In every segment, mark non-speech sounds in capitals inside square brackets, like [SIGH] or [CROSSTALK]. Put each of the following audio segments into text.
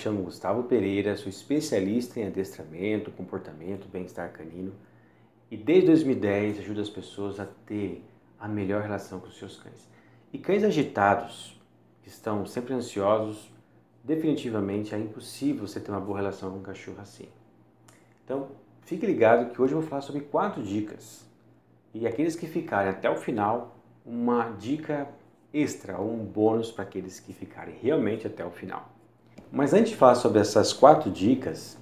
chamo Gustavo Pereira, sou especialista em adestramento, comportamento, bem-estar canino e desde 2010 ajudo as pessoas a terem a melhor relação com os seus cães. E cães agitados, que estão sempre ansiosos, definitivamente é impossível você ter uma boa relação com um cachorro assim. Então, fique ligado que hoje eu vou falar sobre quatro dicas. E aqueles que ficarem até o final, uma dica extra, um bônus para aqueles que ficarem realmente até o final. Mas antes de falar sobre essas quatro dicas,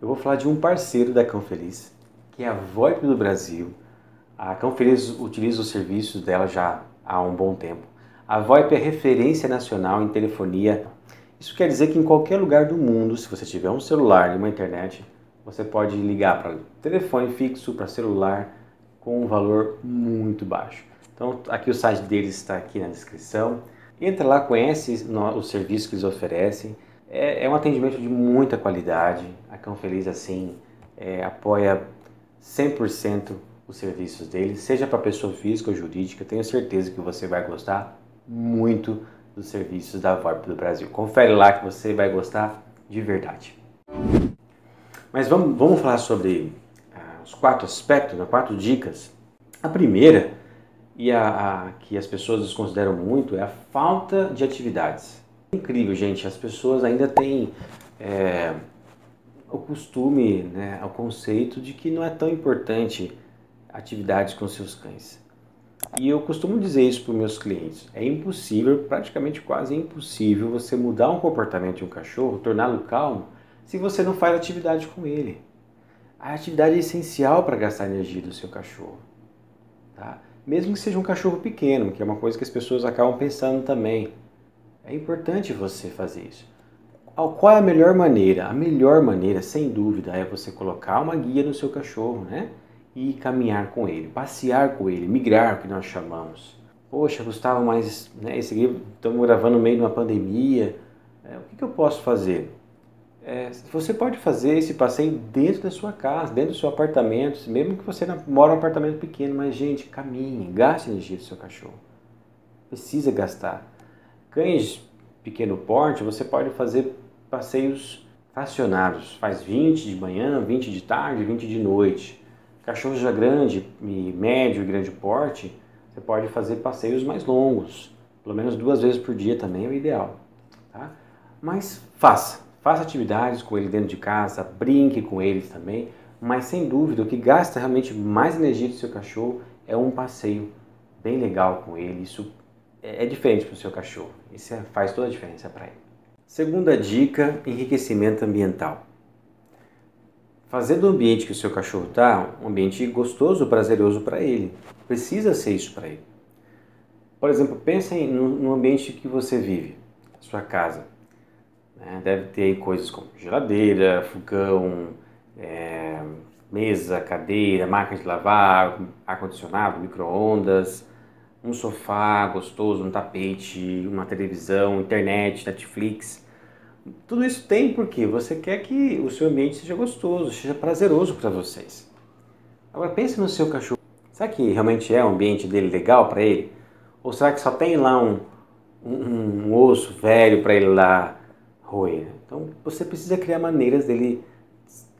eu vou falar de um parceiro da Cão Feliz, que é a VoIP do Brasil. A Cão Feliz utiliza os serviços dela já há um bom tempo. A VoIP é referência nacional em telefonia. Isso quer dizer que em qualquer lugar do mundo, se você tiver um celular e uma internet, você pode ligar para telefone fixo, para celular, com um valor muito baixo. Então, aqui o site deles está aqui na descrição. Entra lá, conhece o serviço que eles oferecem. É, é um atendimento de muita qualidade. A Cão Feliz, assim, é, apoia 100% os serviços deles, seja para pessoa física ou jurídica. Tenho certeza que você vai gostar muito dos serviços da VoIP do Brasil. Confere lá que você vai gostar de verdade. Mas vamos, vamos falar sobre ah, os quatro aspectos, né, quatro dicas. A primeira, e a, a, que as pessoas desconsideram muito, é a falta de atividades. É incrível, gente, as pessoas ainda têm é, o costume, né, o conceito de que não é tão importante atividades com seus cães. E eu costumo dizer isso para os meus clientes. É impossível, praticamente quase impossível, você mudar um comportamento de um cachorro, torná-lo calmo, se você não faz atividade com ele. A atividade é essencial para gastar energia do seu cachorro. Tá? Mesmo que seja um cachorro pequeno, que é uma coisa que as pessoas acabam pensando também. É importante você fazer isso. Qual é a melhor maneira? A melhor maneira, sem dúvida, é você colocar uma guia no seu cachorro, né? E caminhar com ele, passear com ele, migrar, que nós chamamos. Poxa, Gustavo, mas né, esse aqui estamos gravando no meio de uma pandemia. É, o que, que eu posso fazer? É, você pode fazer esse passeio dentro da sua casa, dentro do seu apartamento, mesmo que você mora em um apartamento pequeno, mas gente, caminhe, gaste energia do seu cachorro. Precisa gastar. Cães pequeno porte, você pode fazer passeios fracionados. Faz 20 de manhã, 20 de tarde, 20 de noite. Cachorros já grande, médio e grande porte, você pode fazer passeios mais longos. Pelo menos duas vezes por dia também é o ideal. Tá? Mas faça. Faça atividades com ele dentro de casa, brinque com eles também. Mas sem dúvida, o que gasta realmente mais energia do seu cachorro é um passeio bem legal com ele. Isso é, é diferente para o seu cachorro. Isso é, faz toda a diferença para ele. Segunda dica: enriquecimento ambiental. Fazer do ambiente que o seu cachorro está um ambiente gostoso, prazeroso para ele. Precisa ser isso para ele. Por exemplo, pense no ambiente que você vive, sua casa. Né? Deve ter coisas como geladeira, fogão, é, mesa, cadeira, máquina de lavar, ar-condicionado, micro-ondas, um sofá gostoso, um tapete, uma televisão, internet, Netflix. Tudo isso tem porque você quer que o seu ambiente seja gostoso, seja prazeroso para vocês. Agora pense no seu cachorro. Será que realmente é o ambiente dele legal para ele? Ou será que só tem lá um, um, um osso velho para ele lá roer? Então você precisa criar maneiras dele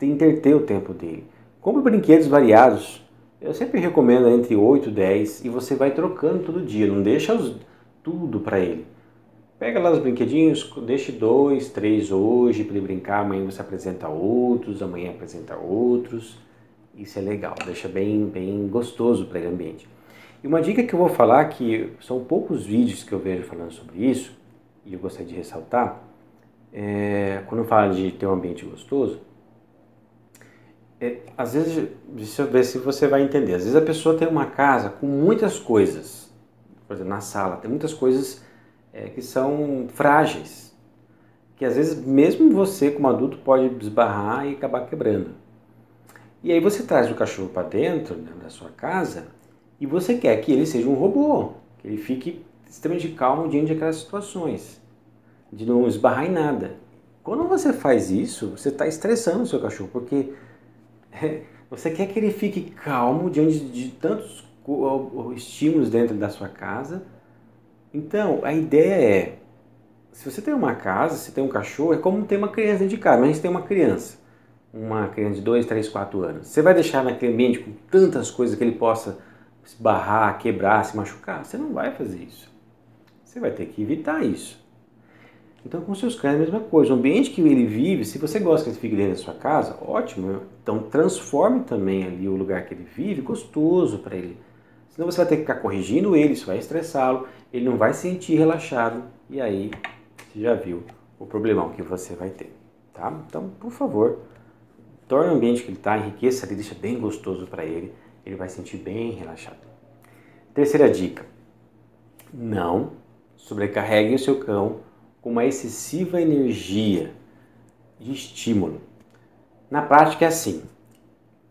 interter o tempo dele. Compre brinquedos variados eu sempre recomendo entre 8 e 10 e você vai trocando todo dia, não deixa os, tudo para ele. Pega lá os brinquedinhos, deixe dois, três hoje para ele brincar, amanhã você apresenta outros, amanhã apresenta outros. Isso é legal, deixa bem, bem gostoso para o ambiente. E uma dica que eu vou falar, que são poucos vídeos que eu vejo falando sobre isso, e eu gostaria de ressaltar, é, quando falo de ter um ambiente gostoso, é, às vezes, deixa eu ver se você vai entender. Às vezes a pessoa tem uma casa com muitas coisas, por exemplo, na sala, tem muitas coisas é, que são frágeis, que às vezes mesmo você como adulto pode desbarrar e acabar quebrando. E aí você traz o cachorro para dentro né, da sua casa e você quer que ele seja um robô, que ele fique extremamente calmo diante daquelas situações, de não esbarrar em nada. Quando você faz isso, você está estressando o seu cachorro, porque [LAUGHS] Você quer que ele fique calmo diante de tantos estímulos dentro da sua casa. Então, a ideia é se você tem uma casa, se tem um cachorro, é como ter uma criança dentro de casa, mas a gente tem uma criança, uma criança de 2, 3, 4 anos. Você vai deixar naquele ambiente com tantas coisas que ele possa se barrar, quebrar, se machucar? Você não vai fazer isso. Você vai ter que evitar isso. Então, com seus cães é a mesma coisa. O ambiente que ele vive, se você gosta que ele fique dentro da sua casa, ótimo. Então, transforme também ali o lugar que ele vive gostoso para ele. Senão você vai ter que ficar corrigindo ele, isso vai estressá-lo, ele não vai se sentir relaxado e aí você já viu o problemão que você vai ter, tá? Então, por favor, torne o ambiente que ele está, enriqueça ali, deixa bem gostoso para ele, ele vai sentir bem relaxado. Terceira dica, não sobrecarregue o seu cão com uma excessiva energia de estímulo. Na prática é assim.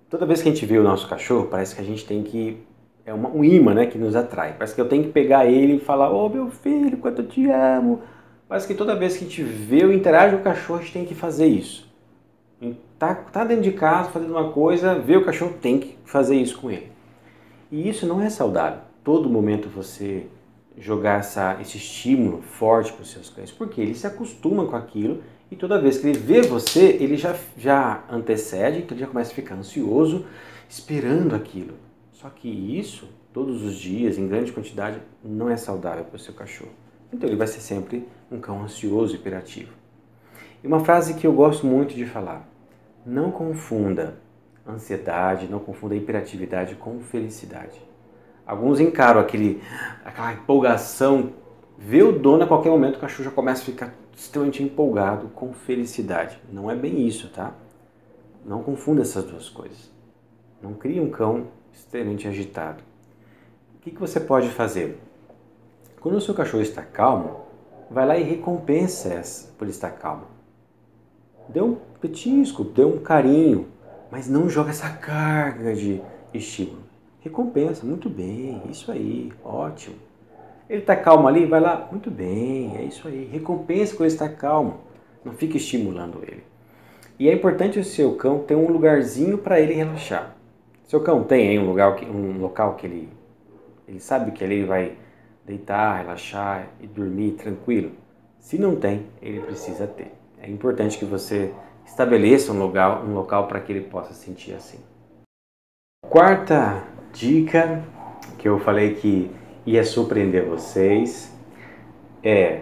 Toda vez que a gente vê o nosso cachorro, parece que a gente tem que é uma, um imã, né, que nos atrai. Parece que eu tenho que pegar ele e falar: "Ô, oh, meu filho, quanto eu te amo". Parece que toda vez que a gente vê ou interage com o cachorro, a gente tem que fazer isso. Tá, tá dentro de casa fazendo uma coisa, vê o cachorro, tem que fazer isso com ele. E isso não é saudável. Todo momento você jogar essa, esse estímulo forte para os seus cães, porque ele se acostuma com aquilo e toda vez que ele vê você, ele já, já antecede, então ele já começa a ficar ansioso, esperando aquilo. Só que isso, todos os dias, em grande quantidade, não é saudável para o seu cachorro. Então ele vai ser sempre um cão ansioso e hiperativo. E uma frase que eu gosto muito de falar: não confunda ansiedade, não confunda hiperatividade com felicidade. Alguns encaram aquele, aquela empolgação, vê o dono a qualquer momento o cachorro já começa a ficar extremamente empolgado com felicidade. Não é bem isso, tá? Não confunda essas duas coisas. Não crie um cão extremamente agitado. O que, que você pode fazer? Quando o seu cachorro está calmo, vai lá e recompensa essa por estar calmo. Dê um petisco, dê um carinho, mas não joga essa carga de estímulo. Recompensa, muito bem, isso aí, ótimo. Ele está calmo ali, vai lá, muito bem, é isso aí. Recompensa quando ele está calmo, não fique estimulando ele. E é importante o seu cão ter um lugarzinho para ele relaxar. Seu cão tem aí um lugar, um local que ele, ele sabe que ele vai deitar, relaxar e dormir tranquilo. Se não tem, ele precisa ter. É importante que você estabeleça um local, um local para que ele possa sentir assim. Quarta dica que eu falei que ia surpreender vocês é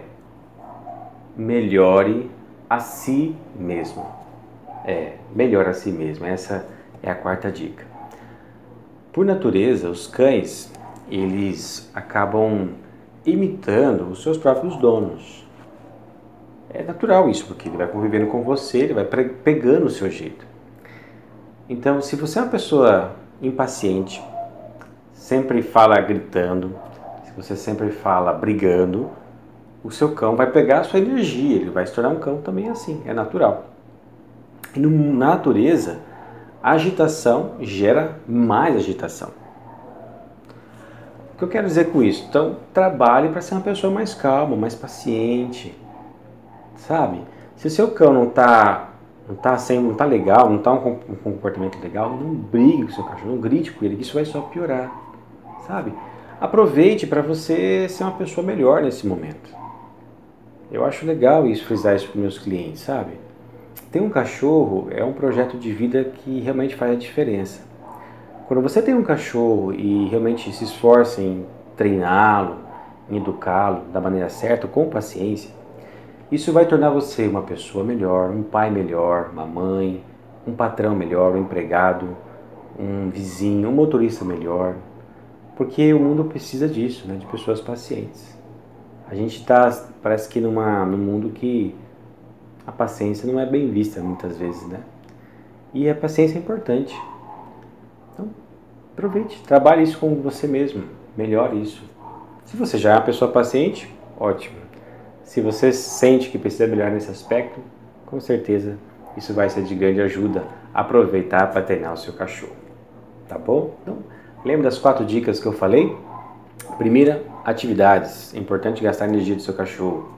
melhore a si mesmo. É, melhore a si mesmo. Essa é a quarta dica. Por natureza, os cães, eles acabam imitando os seus próprios donos. É natural isso, porque ele vai convivendo com você, ele vai pegando o seu jeito. Então, se você é uma pessoa impaciente, sempre fala gritando, se você sempre fala brigando, o seu cão vai pegar a sua energia, ele vai se tornar um cão também assim, é natural. E na natureza, agitação gera mais agitação. O que eu quero dizer com isso? Então, trabalhe para ser uma pessoa mais calma, mais paciente, sabe? Se o seu cão não está não tá sem, não tá legal, não tá um, um comportamento legal, não brigue com o seu cachorro, não grite com ele, isso vai só piorar sabe? Aproveite para você ser uma pessoa melhor nesse momento. Eu acho legal isso, frisar isso para meus clientes, sabe? Ter um cachorro é um projeto de vida que realmente faz a diferença. Quando você tem um cachorro e realmente se esforça em treiná-lo, em educá-lo da maneira certa, com paciência, isso vai tornar você uma pessoa melhor, um pai melhor, uma mãe, um patrão melhor, um empregado, um vizinho, um motorista melhor, porque o mundo precisa disso, né, de pessoas pacientes. A gente está, parece que numa, num mundo que a paciência não é bem vista muitas vezes, né? E a paciência é importante. Então, aproveite, trabalhe isso com você mesmo, melhore isso. Se você já é uma pessoa paciente, ótimo. Se você sente que precisa melhorar nesse aspecto, com certeza isso vai ser de grande ajuda. Aproveitar para treinar o seu cachorro. Tá bom? Então, Lembra das quatro dicas que eu falei? Primeira, atividades. É importante gastar energia do seu cachorro.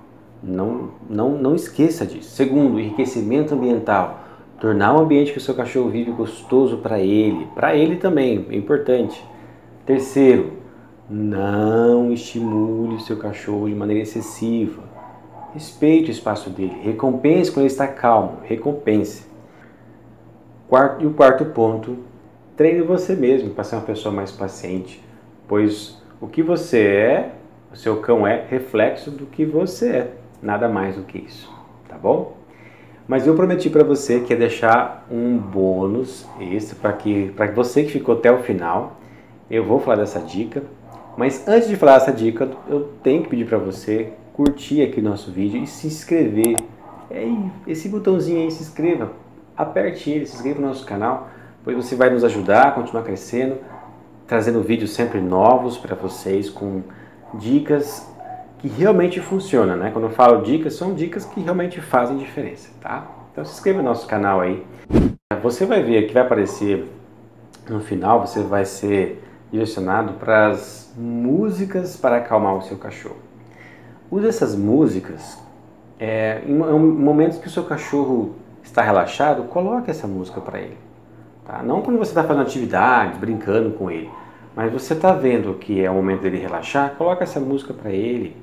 Não, não, não esqueça disso. Segundo, enriquecimento ambiental. Tornar o ambiente que o seu cachorro vive gostoso para ele. Para ele também, é importante. Terceiro, não estimule o seu cachorro de maneira excessiva. respeite o espaço dele, recompense quando ele está calmo, recompense. Quarto, e o quarto ponto, treine você mesmo para ser uma pessoa mais paciente, pois o que você é, o seu cão é reflexo do que você é, nada mais do que isso, tá bom? Mas eu prometi para você que ia deixar um bônus extra para que para você que ficou até o final. Eu vou falar dessa dica, mas antes de falar dessa dica, eu tenho que pedir para você curtir aqui o nosso vídeo e se inscrever. É esse botãozinho aí, se inscreva, aperte ele, se inscreva no nosso canal, pois você vai nos ajudar a continuar crescendo, trazendo vídeos sempre novos para vocês com dicas que realmente funciona, né? Quando eu falo dicas, são dicas que realmente fazem diferença, tá? Então se inscreva no nosso canal aí. Você vai ver que vai aparecer no final, você vai ser direcionado para as músicas para acalmar o seu cachorro. Use essas músicas é, em momentos que o seu cachorro está relaxado, coloque essa música para ele. Tá? Não quando você está fazendo atividade, brincando com ele, mas você está vendo que é o momento dele relaxar, coloque essa música para ele,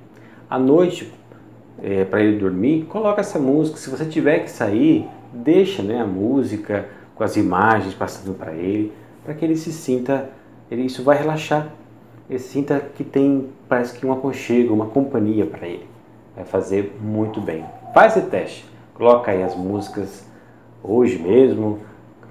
à noite, é, para ele dormir, coloca essa música. Se você tiver que sair, deixa né, a música com as imagens passando para ele, para que ele se sinta, ele, isso vai relaxar. Ele sinta que tem, parece que um aconchego, uma companhia para ele. Vai fazer muito bem. Faz esse teste. Coloca aí as músicas hoje mesmo.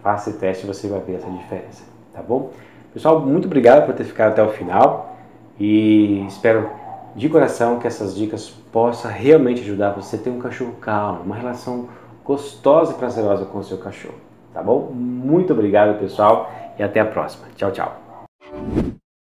Faça esse teste e você vai ver essa diferença. Tá bom? Pessoal, muito obrigado por ter ficado até o final e espero de coração que essas dicas possam realmente ajudar você a ter um cachorro calmo, uma relação gostosa e prazerosa com o seu cachorro. Tá bom? Muito obrigado, pessoal, e até a próxima. Tchau, tchau.